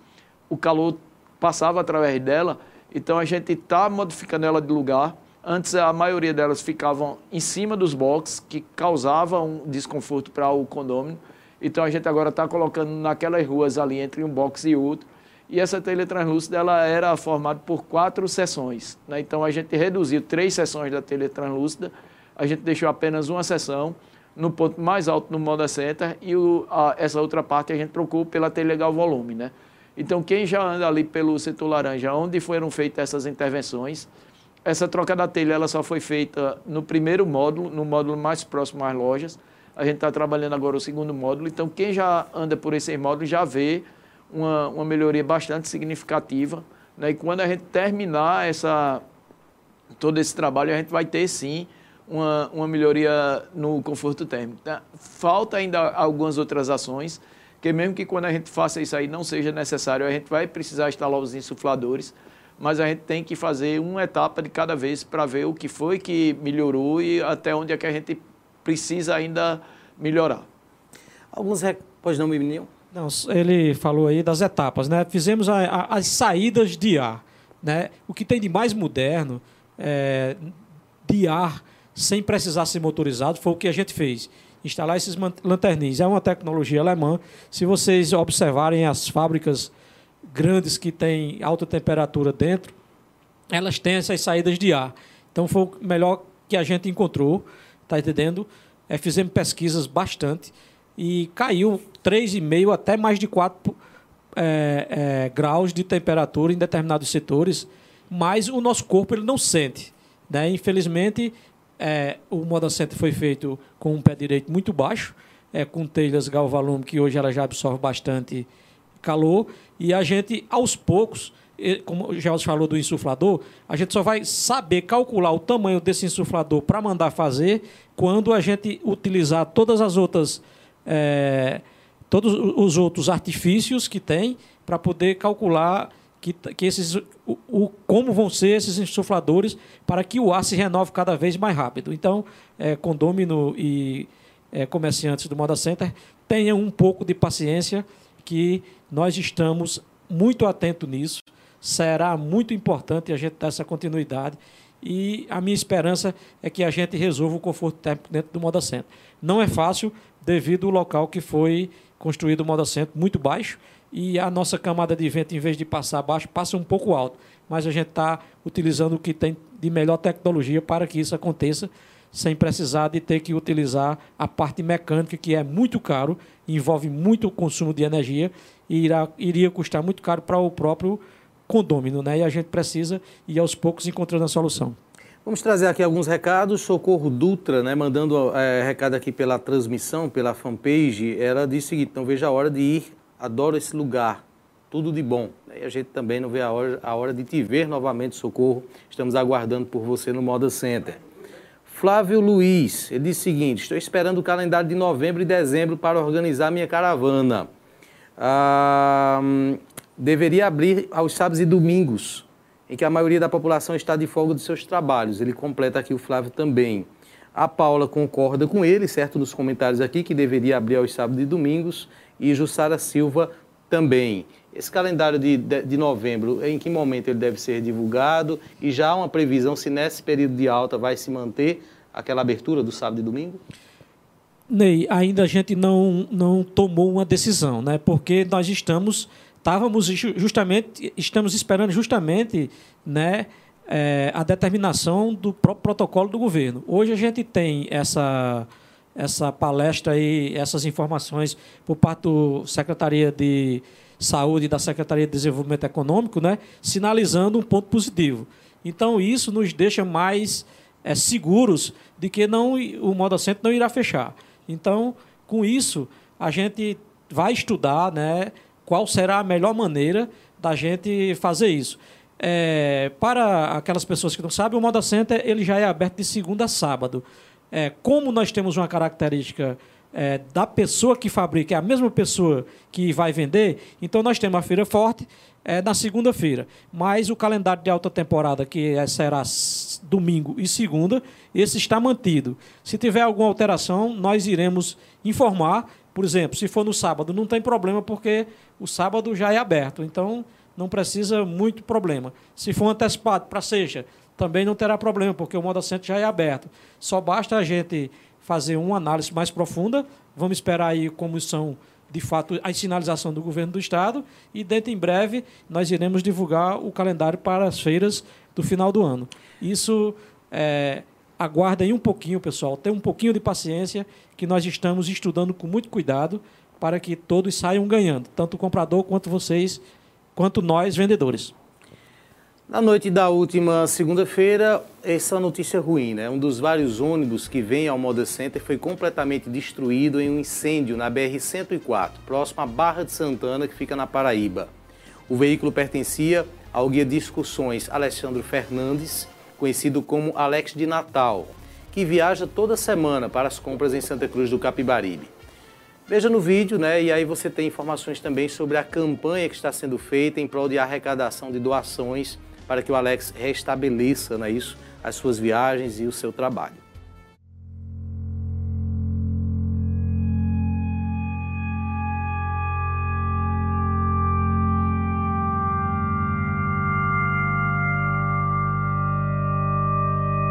o calor passava através dela, então a gente está modificando ela de lugar Antes, a maioria delas ficavam em cima dos boxes, que causava um desconforto para o condomínio. Então, a gente agora está colocando naquelas ruas ali, entre um box e outro. E essa telha translúcida ela era formada por quatro seções. Né? Então, a gente reduziu três seções da telha translúcida, a gente deixou apenas uma seção no ponto mais alto no Moda Center e o, a, essa outra parte a gente trocou pela telha gal volume. Né? Então, quem já anda ali pelo setor laranja, onde foram feitas essas intervenções, essa troca da telha ela só foi feita no primeiro módulo, no módulo mais próximo às lojas. A gente está trabalhando agora o segundo módulo, então quem já anda por esses módulos já vê uma, uma melhoria bastante significativa. Né? E quando a gente terminar essa, todo esse trabalho, a gente vai ter sim uma, uma melhoria no conforto térmico. Tá? Falta ainda algumas outras ações, que mesmo que quando a gente faça isso aí não seja necessário, a gente vai precisar instalar os insufladores mas a gente tem que fazer uma etapa de cada vez para ver o que foi que melhorou e até onde é que a gente precisa ainda melhorar. Alguns rec... Pois não, menino? Não, ele falou aí das etapas, né? Fizemos a, a, as saídas de ar. né? O que tem de mais moderno é, de ar sem precisar ser motorizado foi o que a gente fez. Instalar esses lanterninhos. É uma tecnologia alemã. Se vocês observarem as fábricas grandes que têm alta temperatura dentro, elas têm essas saídas de ar. Então foi o melhor que a gente encontrou, tá entendendo? É, fizemos pesquisas bastante e caiu 3,5 até mais de 4 é, é, graus de temperatura em determinados setores, mas o nosso corpo ele não sente. Né? Infelizmente, é, o Moda Center foi feito com um pé direito muito baixo, é, com telhas galvalume, que hoje ela já absorve bastante calor, e a gente, aos poucos, como o Gelson falou do insuflador, a gente só vai saber calcular o tamanho desse insuflador para mandar fazer quando a gente utilizar todas as outras é, todos os outros artifícios que tem para poder calcular que, que esses, o, o, como vão ser esses insufladores para que o ar se renove cada vez mais rápido. Então, é, condômino e é, comerciantes do Moda Center tenham um pouco de paciência que nós estamos muito atentos nisso. Será muito importante a gente dar essa continuidade e a minha esperança é que a gente resolva o conforto térmico dentro do Moda Center. Não é fácil devido ao local que foi construído o Moda Center muito baixo e a nossa camada de vento, em vez de passar baixo, passa um pouco alto. Mas a gente está utilizando o que tem de melhor tecnologia para que isso aconteça, sem precisar de ter que utilizar a parte mecânica, que é muito caro, envolve muito consumo de energia e irá, iria custar muito caro para o próprio condômino, né? E a gente precisa ir aos poucos encontrando a solução. Vamos trazer aqui alguns recados. Socorro Dutra, né, mandando é, recado aqui pela transmissão, pela fanpage. Ela disse o seguinte: não vejo a hora de ir, adoro esse lugar, tudo de bom. E a gente também não vê a hora, a hora de te ver novamente, Socorro. Estamos aguardando por você no Moda Center. Flávio Luiz, ele disse o seguinte: estou esperando o calendário de novembro e dezembro para organizar minha caravana. Ah, deveria abrir aos sábados e domingos, em que a maioria da população está de folga dos seus trabalhos. Ele completa aqui o Flávio também. A Paula concorda com ele, certo, nos comentários aqui, que deveria abrir aos sábados e domingos, e Jussara Silva também. Esse calendário de, de, de, novembro, em que momento ele deve ser divulgado? E já há uma previsão se nesse período de alta vai se manter aquela abertura do sábado e domingo? Ney, ainda a gente não, não tomou uma decisão, né? porque nós estamos estávamos justamente, estamos esperando justamente né, é, a determinação do próprio protocolo do governo. Hoje a gente tem essa, essa palestra e essas informações por parte da Secretaria de Saúde da Secretaria de Desenvolvimento Econômico, né, sinalizando um ponto positivo. Então, isso nos deixa mais é, seguros de que não, o Moda Centro não irá fechar. Então, com isso, a gente vai estudar, né, qual será a melhor maneira da gente fazer isso. É, para aquelas pessoas que não sabem, o Moda Center ele já é aberto de segunda a sábado. É, como nós temos uma característica é, da pessoa que fabrica, é a mesma pessoa que vai vender, então nós temos a feira forte é, na segunda-feira. Mas o calendário de alta temporada, que é, será domingo e segunda, esse está mantido. Se tiver alguma alteração, nós iremos informar por exemplo, se for no sábado, não tem problema, porque o sábado já é aberto, então não precisa muito problema. Se for antecipado para sexta, também não terá problema, porque o modo assento já é aberto. Só basta a gente fazer uma análise mais profunda, vamos esperar aí como são de fato a sinalização do governo do estado e dentro em breve nós iremos divulgar o calendário para as feiras do final do ano. Isso é, aguardem um pouquinho, pessoal, tenham um pouquinho de paciência, que nós estamos estudando com muito cuidado para que todos saiam ganhando, tanto o comprador quanto vocês, quanto nós, vendedores. Na noite da última segunda-feira, essa notícia ruim, né? Um dos vários ônibus que vem ao Moda Center foi completamente destruído em um incêndio na BR-104, próximo à Barra de Santana, que fica na Paraíba. O veículo pertencia ao guia de excursões Alexandre Fernandes, conhecido como Alex de Natal, que viaja toda semana para as compras em Santa Cruz do Capibaribe. Veja no vídeo, né? E aí você tem informações também sobre a campanha que está sendo feita em prol de arrecadação de doações para que o Alex restabeleça né, isso, as suas viagens e o seu trabalho.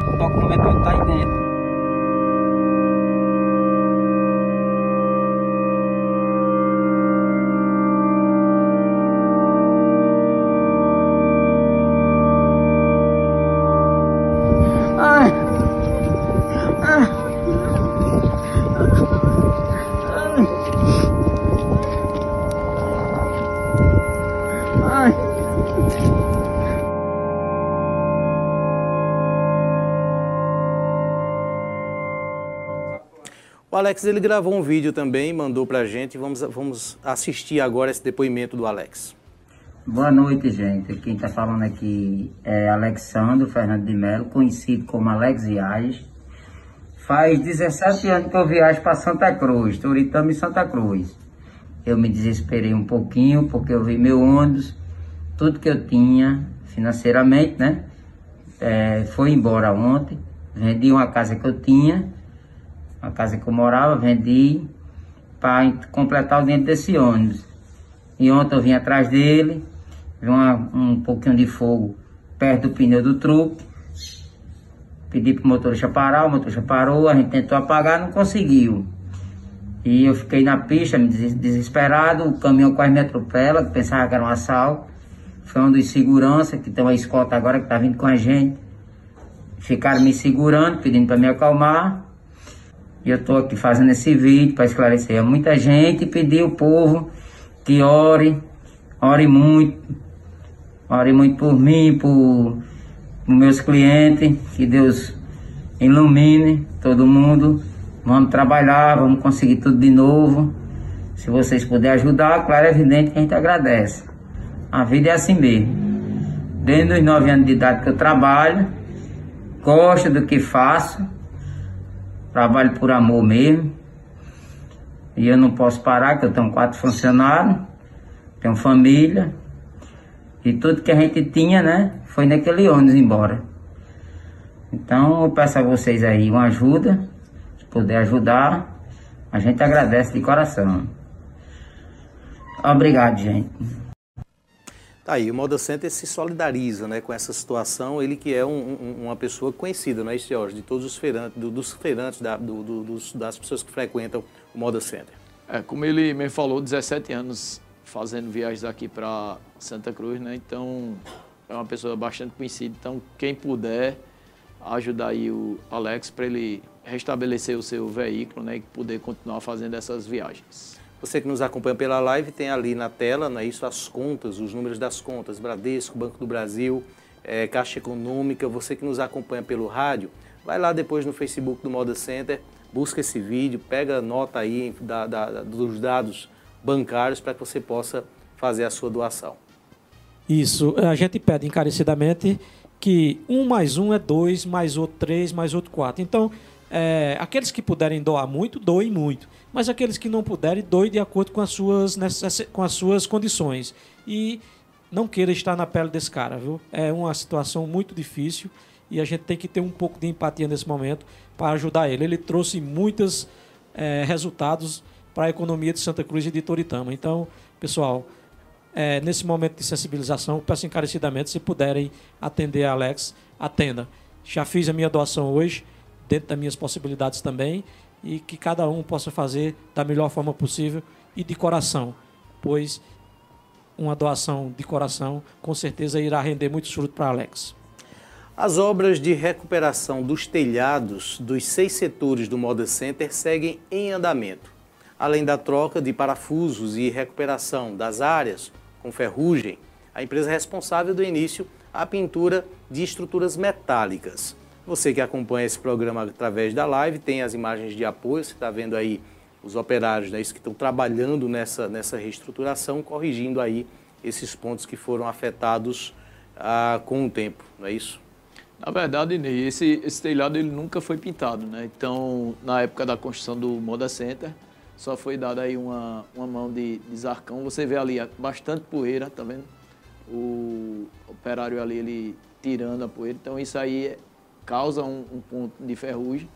O aí dentro. Alex ele gravou um vídeo também, mandou pra gente. Vamos, vamos assistir agora esse depoimento do Alex. Boa noite, gente. Quem está falando aqui é Alexandre Fernando de Mello, conhecido como Alex Viagens. Faz 17 anos que eu viajo para Santa Cruz, Toritama e Santa Cruz. Eu me desesperei um pouquinho porque eu vi meu ônibus, tudo que eu tinha financeiramente, né? É, foi embora ontem. Vendi uma casa que eu tinha a casa que eu morava, vendi para completar o dinheiro desse ônibus. E ontem eu vim atrás dele, vi uma, um pouquinho de fogo perto do pneu do truque. Pedi pro motorista parar, o motorista parou, a gente tentou apagar, não conseguiu. E eu fiquei na pista, desesperado, o caminhão quase me atropela, pensava que era um assalto. Foi um dos segurança, que tem uma escolta agora que tá vindo com a gente. Ficaram me segurando, pedindo para me acalmar. E eu estou aqui fazendo esse vídeo para esclarecer a muita gente e pedir ao povo que ore, ore muito, ore muito por mim, por, por meus clientes, que Deus ilumine todo mundo. Vamos trabalhar, vamos conseguir tudo de novo. Se vocês puderem ajudar, claro, é evidente que a gente agradece. A vida é assim mesmo. Desde os nove anos de idade que eu trabalho, gosto do que faço Trabalho por amor mesmo. E eu não posso parar, que eu tenho quatro funcionários, tenho família. E tudo que a gente tinha, né, foi naquele ônibus embora. Então eu peço a vocês aí uma ajuda, se puder ajudar, a gente agradece de coração. Obrigado, gente. Tá aí, o Moda Center se solidariza né, com essa situação, ele que é um, um, uma pessoa conhecida, não é, Jorge, de todos os feirantes, do, dos feirantes, da, do, do, dos, das pessoas que frequentam o Moda Center. É, como ele me falou, 17 anos fazendo viagens aqui para Santa Cruz, né? Então, é uma pessoa bastante conhecida. Então, quem puder ajudar aí o Alex para ele restabelecer o seu veículo, né? E poder continuar fazendo essas viagens. Você que nos acompanha pela live tem ali na tela, né, isso as contas, os números das contas, Bradesco, Banco do Brasil, é, Caixa Econômica. Você que nos acompanha pelo rádio, vai lá depois no Facebook do Moda Center, busca esse vídeo, pega a nota aí da, da, dos dados bancários para que você possa fazer a sua doação. Isso, a gente pede encarecidamente que um mais um é dois, mais outro três, mais outro quatro. Então, é, aqueles que puderem doar muito, doem muito mas aqueles que não puderem, doe de acordo com as suas, com as suas condições. E não queira estar na pele desse cara, viu? É uma situação muito difícil e a gente tem que ter um pouco de empatia nesse momento para ajudar ele. Ele trouxe muitos é, resultados para a economia de Santa Cruz e de Toritama. Então, pessoal, é, nesse momento de sensibilização, peço encarecidamente, se puderem atender a Alex, atenda. Já fiz a minha doação hoje, dentro das minhas possibilidades também, e que cada um possa fazer da melhor forma possível e de coração, pois uma doação de coração com certeza irá render muitos frutos para Alex. As obras de recuperação dos telhados dos seis setores do Moda Center seguem em andamento. Além da troca de parafusos e recuperação das áreas com ferrugem, a empresa responsável do início a pintura de estruturas metálicas. Você que acompanha esse programa através da live tem as imagens de apoio, você está vendo aí os operários né, que estão trabalhando nessa, nessa reestruturação, corrigindo aí esses pontos que foram afetados ah, com o tempo, não é isso? Na verdade, Ney, esse, esse telhado ele nunca foi pintado, né? Então, na época da construção do Moda Center, só foi dada aí uma, uma mão de, de zarcão. Você vê ali bastante poeira, tá vendo? O operário ali, ele tirando a poeira. Então, isso aí causa um, um ponto de ferrugem.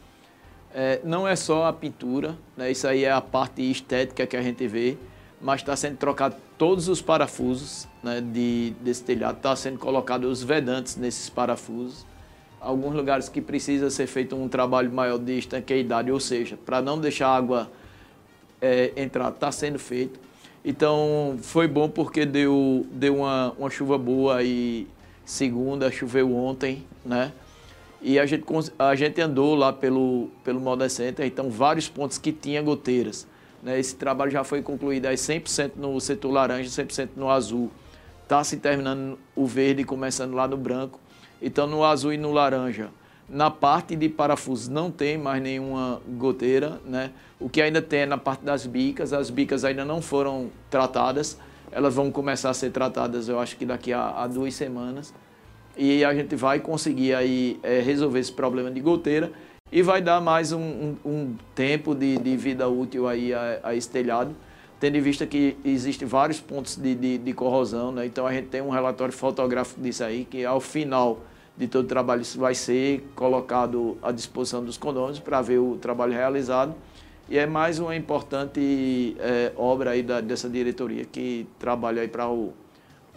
É, não é só a pintura, né? isso aí é a parte estética que a gente vê, mas está sendo trocado todos os parafusos né, de, desse telhado, está sendo colocado os vedantes nesses parafusos. alguns lugares que precisa ser feito um trabalho maior de estanqueidade, ou seja, para não deixar a água é, entrar, está sendo feito. Então foi bom porque deu, deu uma, uma chuva boa e segunda, choveu ontem, né? E a gente, a gente andou lá pelo, pelo Moda Center, então vários pontos que tinha goteiras. Né? Esse trabalho já foi concluído aí 100% no setor laranja, 100% no azul. Está se terminando o verde e começando lá no branco. Então no azul e no laranja. Na parte de parafuso não tem mais nenhuma goteira, né? O que ainda tem é na parte das bicas, as bicas ainda não foram tratadas, elas vão começar a ser tratadas, eu acho que daqui a, a duas semanas e a gente vai conseguir aí é, resolver esse problema de goteira e vai dar mais um, um, um tempo de, de, vida útil aí a, a, esse telhado, tendo em vista que existem vários pontos de, de, de, corrosão, né? então a gente tem um relatório fotográfico disso aí, que ao final de todo o trabalho isso vai ser colocado à disposição dos condôminos para ver o trabalho realizado e é mais uma importante é, obra aí da, dessa diretoria que trabalha aí para o,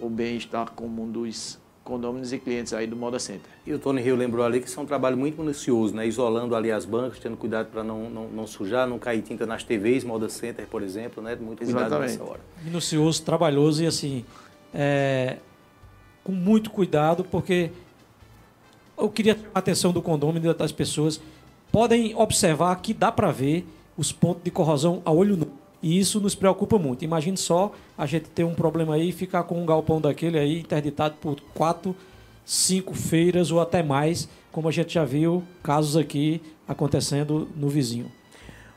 o bem-estar comum dos condôminos e clientes aí do Moda Center. E o Tony Rio lembrou ali que isso é um trabalho muito minucioso, né? Isolando ali as bancas, tendo cuidado para não, não, não, sujar, não cair tinta nas TVs, Moda Center, por exemplo, né? Muito cuidado Exatamente. nessa hora. Minucioso, trabalhoso e assim, é, com muito cuidado, porque eu queria chamar a atenção do condômino e das pessoas. Podem observar que dá para ver os pontos de corrosão a olho nu. E isso nos preocupa muito. Imagine só a gente ter um problema aí e ficar com um galpão daquele aí interditado por quatro, cinco feiras ou até mais, como a gente já viu casos aqui acontecendo no vizinho.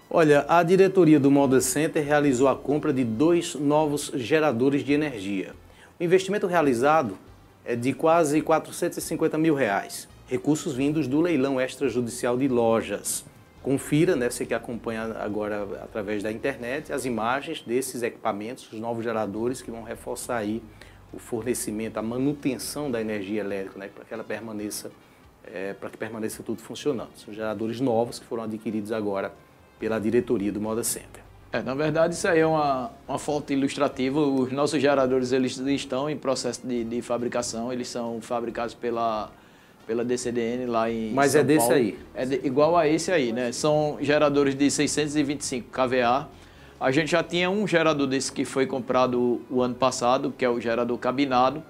Olha, a diretoria do Moda Center realizou a compra de dois novos geradores de energia. O investimento realizado é de quase 450 mil reais, recursos vindos do leilão extrajudicial de lojas. Confira, né, você que acompanha agora através da internet, as imagens desses equipamentos, os novos geradores que vão reforçar aí o fornecimento, a manutenção da energia elétrica, né, para que ela permaneça, é, para que permaneça tudo funcionando. São geradores novos que foram adquiridos agora pela diretoria do Moda Center. É, na verdade, isso aí é uma, uma foto ilustrativa. Os nossos geradores eles estão em processo de, de fabricação, eles são fabricados pela pela DCDN lá em Mas São é desse Paulo. aí? É de, igual a esse aí, né? São geradores de 625 kVA. A gente já tinha um gerador desse que foi comprado o ano passado, que é o gerador cabinado.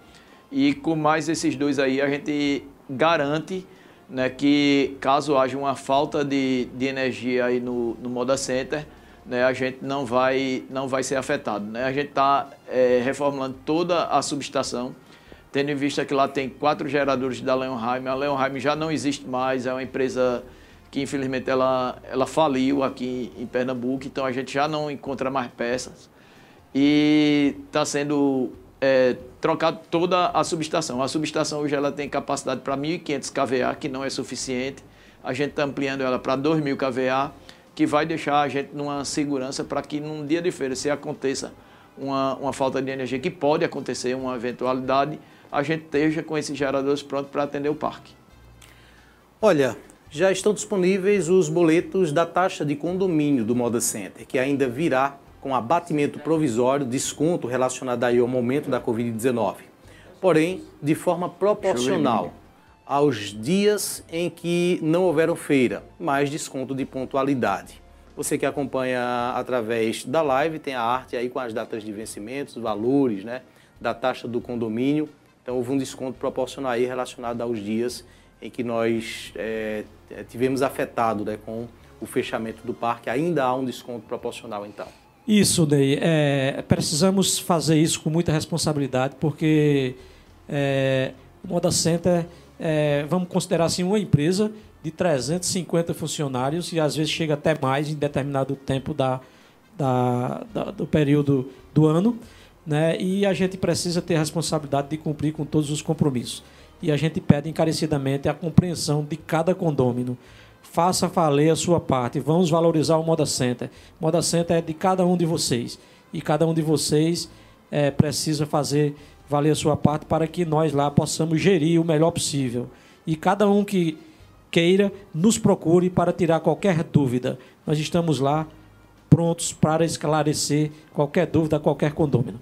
E com mais esses dois aí, a gente garante né, que caso haja uma falta de, de energia aí no, no Moda Center, né, a gente não vai, não vai ser afetado. Né? A gente está é, reformulando toda a subestação tendo em vista que lá tem quatro geradores da Leonheim. A Leonheim já não existe mais, é uma empresa que infelizmente ela, ela faliu aqui em Pernambuco, então a gente já não encontra mais peças. E está sendo é, trocado toda a subestação. A subestação hoje ela tem capacidade para 1.500 kVA, que não é suficiente. A gente está ampliando ela para 2.000 kVA, que vai deixar a gente numa segurança para que num dia de feira, se aconteça uma, uma falta de energia, que pode acontecer, uma eventualidade, a gente esteja com esses geradores prontos para atender o parque. Olha, já estão disponíveis os boletos da taxa de condomínio do Moda Center, que ainda virá com abatimento provisório, desconto relacionado aí ao momento da Covid-19. Porém, de forma proporcional aos dias em que não houveram feira, mais desconto de pontualidade. Você que acompanha através da live tem a arte aí com as datas de vencimentos, valores, né, da taxa do condomínio então houve um desconto proporcional aí relacionado aos dias em que nós é, tivemos afetado né, com o fechamento do parque. Ainda há um desconto proporcional então. Isso, Ney. É, precisamos fazer isso com muita responsabilidade, porque é, o Moda Center, é, vamos considerar assim, uma empresa de 350 funcionários e às vezes chega até mais em determinado tempo da, da, da do período do ano né? E a gente precisa ter a responsabilidade de cumprir com todos os compromissos. E a gente pede encarecidamente a compreensão de cada condômino. Faça valer a sua parte. Vamos valorizar o Moda Center. Moda Center é de cada um de vocês. E cada um de vocês é, precisa fazer valer a sua parte para que nós lá possamos gerir o melhor possível. E cada um que queira, nos procure para tirar qualquer dúvida. Nós estamos lá prontos para esclarecer qualquer dúvida, qualquer condômino.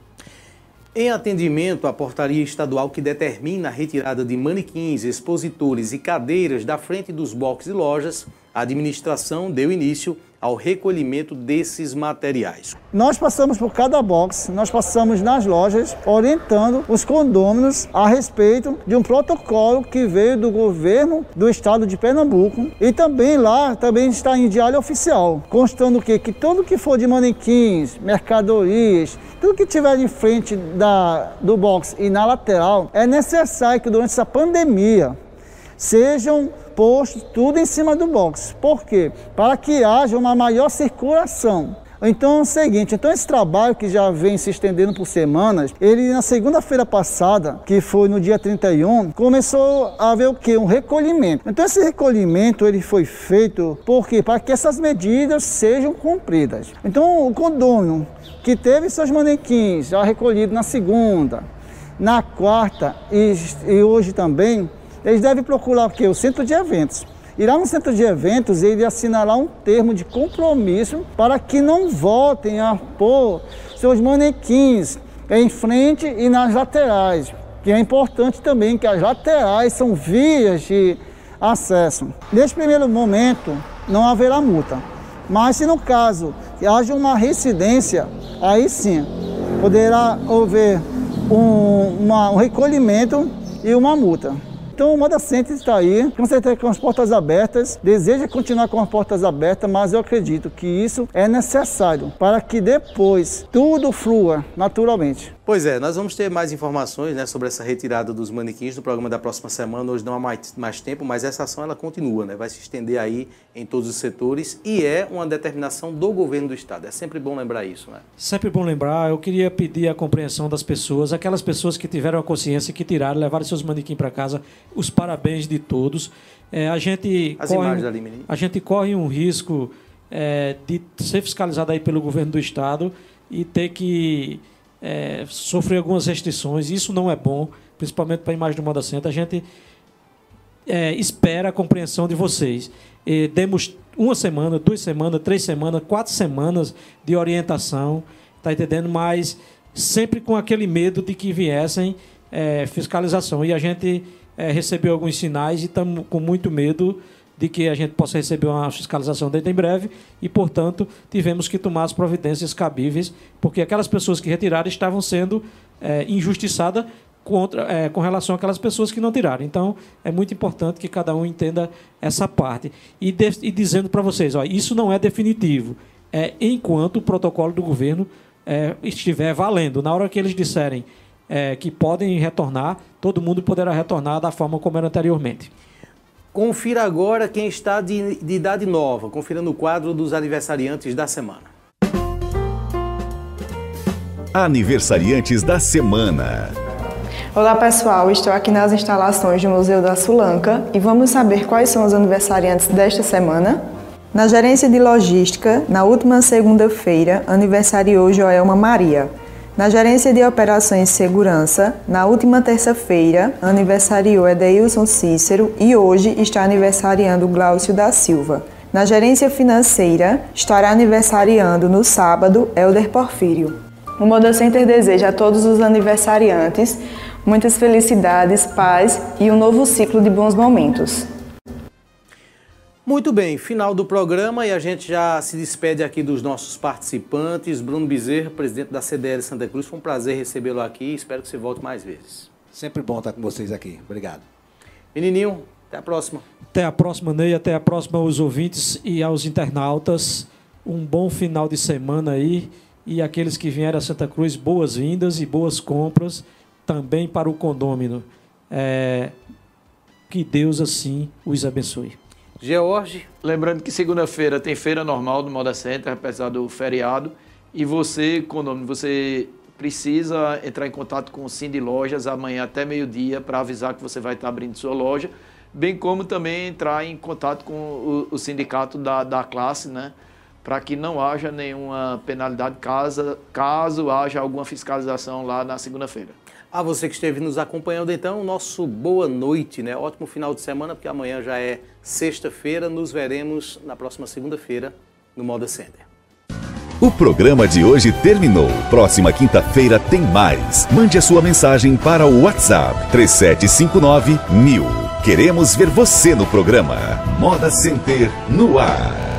Em atendimento à portaria estadual que determina a retirada de manequins, expositores e cadeiras da frente dos boxes e lojas, a administração deu início ao recolhimento desses materiais. Nós passamos por cada box, nós passamos nas lojas orientando os condôminos a respeito de um protocolo que veio do governo do estado de Pernambuco e também lá também está em diário oficial, constando que que tudo que for de manequins, mercadorias, tudo que tiver em frente da, do box e na lateral é necessário que durante essa pandemia sejam postos tudo em cima do box. Por quê? Para que haja uma maior circulação. Então é o seguinte, então esse trabalho que já vem se estendendo por semanas, ele na segunda-feira passada, que foi no dia 31, começou a haver o quê? Um recolhimento. Então esse recolhimento ele foi feito por quê? Para que essas medidas sejam cumpridas. Então o condomínio que teve seus manequins já recolhidos na segunda, na quarta e, e hoje também, eles devem procurar o quê? O centro de eventos. E lá no centro de eventos, ele assinalar um termo de compromisso para que não voltem a pôr seus manequins em frente e nas laterais. Que é importante também que as laterais são vias de acesso. Neste primeiro momento, não haverá multa. Mas se no caso haja uma residência, aí sim poderá haver um, uma, um recolhimento e uma multa. Então o Moda Center está aí, com certeza com as portas abertas, deseja continuar com as portas abertas, mas eu acredito que isso é necessário para que depois tudo flua naturalmente. Pois é, nós vamos ter mais informações né, sobre essa retirada dos manequins no programa da próxima semana. Hoje não há mais, mais tempo, mas essa ação ela continua, né, vai se estender aí em todos os setores e é uma determinação do governo do Estado. É sempre bom lembrar isso. Né? Sempre bom lembrar. Eu queria pedir a compreensão das pessoas, aquelas pessoas que tiveram a consciência, que tiraram, levaram seus manequins para casa, os parabéns de todos. É, a, gente As corre, imagens ali, menino. a gente corre um risco é, de ser fiscalizado aí pelo governo do Estado e ter que é, sofrer algumas restrições. Isso não é bom, principalmente para a imagem do Moda Center. A gente é, espera a compreensão de vocês. E demos uma semana, duas semanas, três semanas, quatro semanas de orientação, tá entendendo? Mas sempre com aquele medo de que viessem é, fiscalização. E a gente é, recebeu alguns sinais e estamos com muito medo de que a gente possa receber uma fiscalização dentro em breve e, portanto, tivemos que tomar as providências cabíveis, porque aquelas pessoas que retiraram estavam sendo é, injustiçadas contra, é, com relação àquelas pessoas que não tiraram. Então, é muito importante que cada um entenda essa parte. E, de, e dizendo para vocês, ó, isso não é definitivo. É enquanto o protocolo do governo é, estiver valendo. Na hora que eles disserem é, que podem retornar, todo mundo poderá retornar da forma como era anteriormente. Confira agora quem está de, de idade nova, confira no quadro dos aniversariantes da semana. Aniversariantes da semana. Olá pessoal, estou aqui nas instalações do Museu da Sulanca e vamos saber quais são os aniversariantes desta semana. Na gerência de logística, na última segunda-feira, aniversariou Joelma Maria. Na gerência de operações e segurança, na última terça-feira, aniversariou Edeilson Cícero e hoje está aniversariando Glaucio da Silva. Na gerência financeira, estará aniversariando no sábado Elder Porfírio. O Moda Center deseja a todos os aniversariantes muitas felicidades, paz e um novo ciclo de bons momentos. Muito bem, final do programa e a gente já se despede aqui dos nossos participantes. Bruno Bezerra, presidente da CDL Santa Cruz, foi um prazer recebê-lo aqui. Espero que você volte mais vezes. Sempre bom estar com vocês aqui. Obrigado. Menininho, até a próxima. Até a próxima, Ney. Até a próxima aos ouvintes e aos internautas. Um bom final de semana aí. E aqueles que vieram a Santa Cruz, boas-vindas e boas compras também para o condômino. É... Que Deus assim os abençoe. George. Lembrando que segunda-feira tem feira normal do Moda Center, apesar do feriado. E você, condômino, você precisa entrar em contato com o Cindy Lojas amanhã até meio-dia para avisar que você vai estar abrindo sua loja, bem como também entrar em contato com o, o sindicato da, da classe, né? Para que não haja nenhuma penalidade caso, caso haja alguma fiscalização lá na segunda-feira. A você que esteve nos acompanhando, então, nosso boa noite, né? Ótimo final de semana, porque amanhã já é sexta-feira. Nos veremos na próxima segunda-feira no Moda Center. O programa de hoje terminou. Próxima quinta-feira tem mais. Mande a sua mensagem para o WhatsApp 3759 mil. Queremos ver você no programa Moda Center no ar.